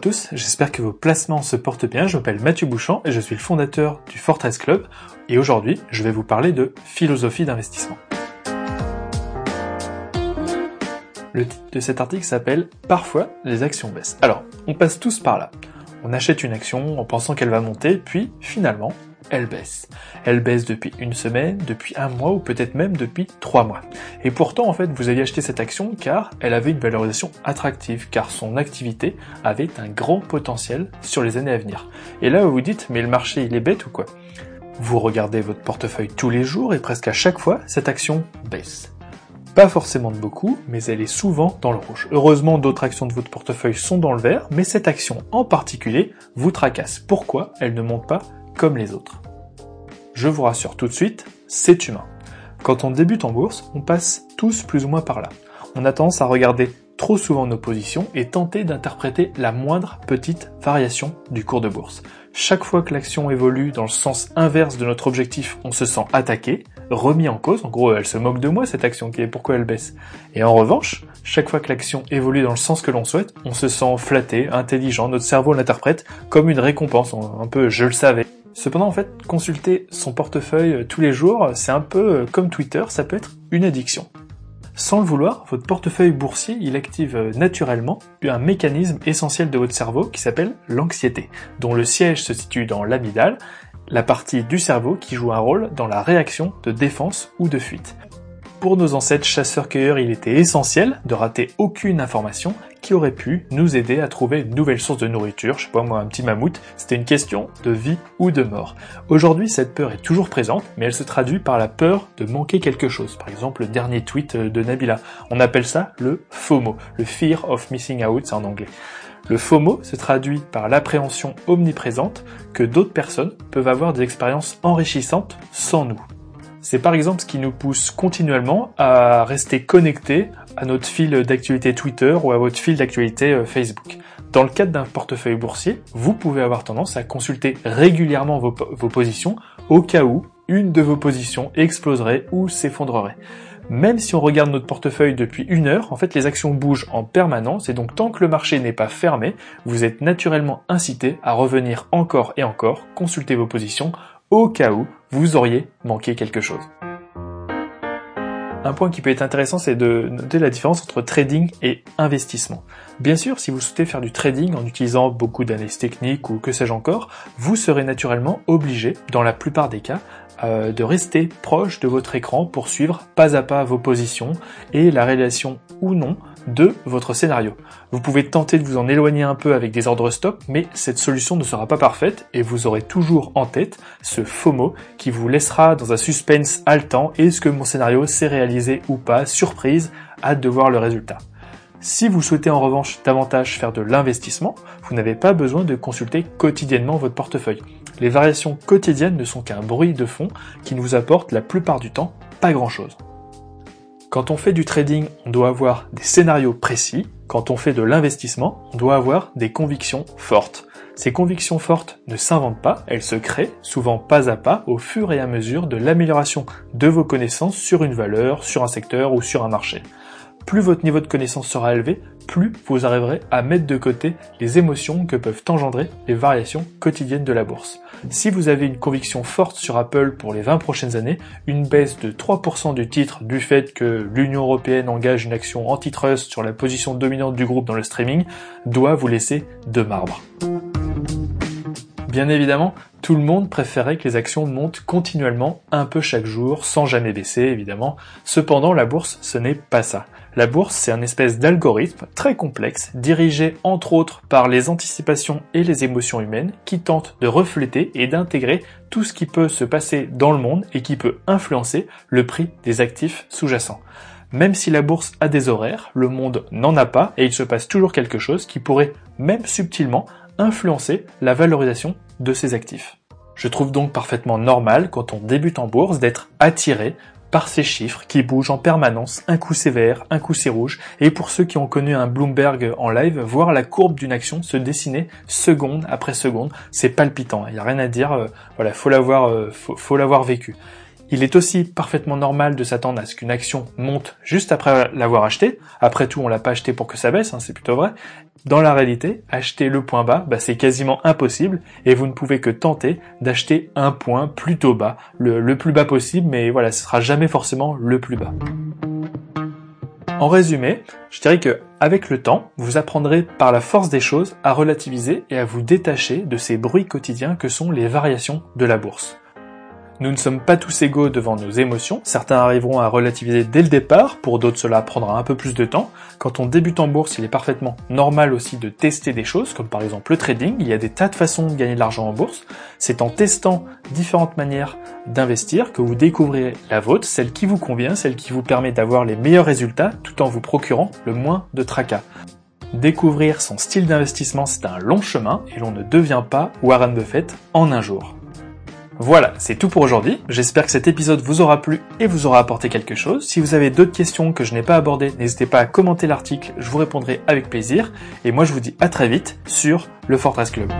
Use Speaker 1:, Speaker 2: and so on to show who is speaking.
Speaker 1: à tous, j'espère que vos placements se portent bien. Je m'appelle Mathieu Bouchant et je suis le fondateur du Fortress Club. Et aujourd'hui, je vais vous parler de philosophie d'investissement. Le titre de cet article s'appelle Parfois les actions baissent. Alors, on passe tous par là. On achète une action en pensant qu'elle va monter, puis finalement, elle baisse. Elle baisse depuis une semaine, depuis un mois ou peut-être même depuis trois mois. Et pourtant, en fait, vous avez acheté cette action car elle avait une valorisation attractive, car son activité avait un grand potentiel sur les années à venir. Et là, vous vous dites, mais le marché, il est bête ou quoi? Vous regardez votre portefeuille tous les jours et presque à chaque fois, cette action baisse. Pas forcément de beaucoup, mais elle est souvent dans le rouge. Heureusement, d'autres actions de votre portefeuille sont dans le vert, mais cette action en particulier vous tracasse. Pourquoi elle ne monte pas comme les autres? Je vous rassure tout de suite, c'est humain. Quand on débute en bourse, on passe tous plus ou moins par là. On a tendance à regarder trop souvent nos positions et tenter d'interpréter la moindre petite variation du cours de bourse. Chaque fois que l'action évolue dans le sens inverse de notre objectif, on se sent attaqué, remis en cause. En gros, elle se moque de moi, cette action, qui est pourquoi elle baisse? Et en revanche, chaque fois que l'action évolue dans le sens que l'on souhaite, on se sent flatté, intelligent, notre cerveau l'interprète comme une récompense, un peu je le savais. Cependant, en fait, consulter son portefeuille euh, tous les jours, c'est un peu euh, comme Twitter, ça peut être une addiction. Sans le vouloir, votre portefeuille boursier, il active euh, naturellement un mécanisme essentiel de votre cerveau qui s'appelle l'anxiété, dont le siège se situe dans l'amygdale, la partie du cerveau qui joue un rôle dans la réaction de défense ou de fuite. Pour nos ancêtres chasseurs-cueilleurs, il était essentiel de rater aucune information qui aurait pu nous aider à trouver une nouvelle source de nourriture, je sais pas moi, un petit mammouth, c'était une question de vie ou de mort. Aujourd'hui, cette peur est toujours présente, mais elle se traduit par la peur de manquer quelque chose. Par exemple, le dernier tweet de Nabila. On appelle ça le FOMO, le Fear of Missing Out, c'est en anglais. Le FOMO se traduit par l'appréhension omniprésente que d'autres personnes peuvent avoir des expériences enrichissantes sans nous. C'est par exemple ce qui nous pousse continuellement à rester connecté à notre fil d'actualité Twitter ou à votre fil d'actualité euh, Facebook. Dans le cadre d'un portefeuille boursier, vous pouvez avoir tendance à consulter régulièrement vos, vos positions au cas où une de vos positions exploserait ou s'effondrerait. Même si on regarde notre portefeuille depuis une heure, en fait les actions bougent en permanence et donc tant que le marché n'est pas fermé, vous êtes naturellement incité à revenir encore et encore consulter vos positions au cas où vous auriez manqué quelque chose. Un point qui peut être intéressant, c'est de noter la différence entre trading et investissement. Bien sûr, si vous souhaitez faire du trading en utilisant beaucoup d'analyses techniques ou que sais-je encore, vous serez naturellement obligé, dans la plupart des cas, euh, de rester proche de votre écran pour suivre pas à pas vos positions et la réalisation ou non de votre scénario. Vous pouvez tenter de vous en éloigner un peu avec des ordres stop, mais cette solution ne sera pas parfaite et vous aurez toujours en tête ce FOMO qui vous laissera dans un suspense haletant. Est-ce que mon scénario s'est réalisé ou pas? Surprise, hâte de voir le résultat. Si vous souhaitez en revanche davantage faire de l'investissement, vous n'avez pas besoin de consulter quotidiennement votre portefeuille. Les variations quotidiennes ne sont qu'un bruit de fond qui ne vous apporte la plupart du temps pas grand chose. Quand on fait du trading, on doit avoir des scénarios précis. Quand on fait de l'investissement, on doit avoir des convictions fortes. Ces convictions fortes ne s'inventent pas, elles se créent, souvent pas à pas, au fur et à mesure de l'amélioration de vos connaissances sur une valeur, sur un secteur ou sur un marché plus votre niveau de connaissance sera élevé, plus vous arriverez à mettre de côté les émotions que peuvent engendrer les variations quotidiennes de la bourse. Si vous avez une conviction forte sur Apple pour les 20 prochaines années, une baisse de 3% du titre du fait que l'Union européenne engage une action antitrust sur la position dominante du groupe dans le streaming doit vous laisser de marbre. Bien évidemment, tout le monde préférait que les actions montent continuellement un peu chaque jour, sans jamais baisser évidemment. Cependant, la bourse, ce n'est pas ça. La bourse, c'est un espèce d'algorithme très complexe, dirigé entre autres par les anticipations et les émotions humaines, qui tente de refléter et d'intégrer tout ce qui peut se passer dans le monde et qui peut influencer le prix des actifs sous-jacents. Même si la bourse a des horaires, le monde n'en a pas et il se passe toujours quelque chose qui pourrait, même subtilement, influencer la valorisation de ses actifs. Je trouve donc parfaitement normal, quand on débute en bourse, d'être attiré par ces chiffres qui bougent en permanence, un coup c'est vert, un coup c'est rouge, et pour ceux qui ont connu un Bloomberg en live, voir la courbe d'une action se dessiner seconde après seconde, c'est palpitant, il n'y a rien à dire, euh, voilà, faut l'avoir, euh, faut, faut l'avoir vécu. Il est aussi parfaitement normal de s'attendre à ce qu'une action monte juste après l'avoir achetée. Après tout, on l'a pas acheté pour que ça baisse, hein, c'est plutôt vrai. Dans la réalité, acheter le point bas, bah, c'est quasiment impossible et vous ne pouvez que tenter d'acheter un point plutôt bas, le, le plus bas possible, mais voilà, ce sera jamais forcément le plus bas. En résumé, je dirais que avec le temps, vous apprendrez par la force des choses à relativiser et à vous détacher de ces bruits quotidiens que sont les variations de la bourse. Nous ne sommes pas tous égaux devant nos émotions, certains arriveront à relativiser dès le départ, pour d'autres cela prendra un peu plus de temps. Quand on débute en bourse, il est parfaitement normal aussi de tester des choses, comme par exemple le trading, il y a des tas de façons de gagner de l'argent en bourse. C'est en testant différentes manières d'investir que vous découvrirez la vôtre, celle qui vous convient, celle qui vous permet d'avoir les meilleurs résultats tout en vous procurant le moins de tracas. Découvrir son style d'investissement, c'est un long chemin et l'on ne devient pas Warren Buffett en un jour. Voilà, c'est tout pour aujourd'hui. J'espère que cet épisode vous aura plu et vous aura apporté quelque chose. Si vous avez d'autres questions que je n'ai pas abordées, n'hésitez pas à commenter l'article, je vous répondrai avec plaisir. Et moi je vous dis à très vite sur le Fortress Club.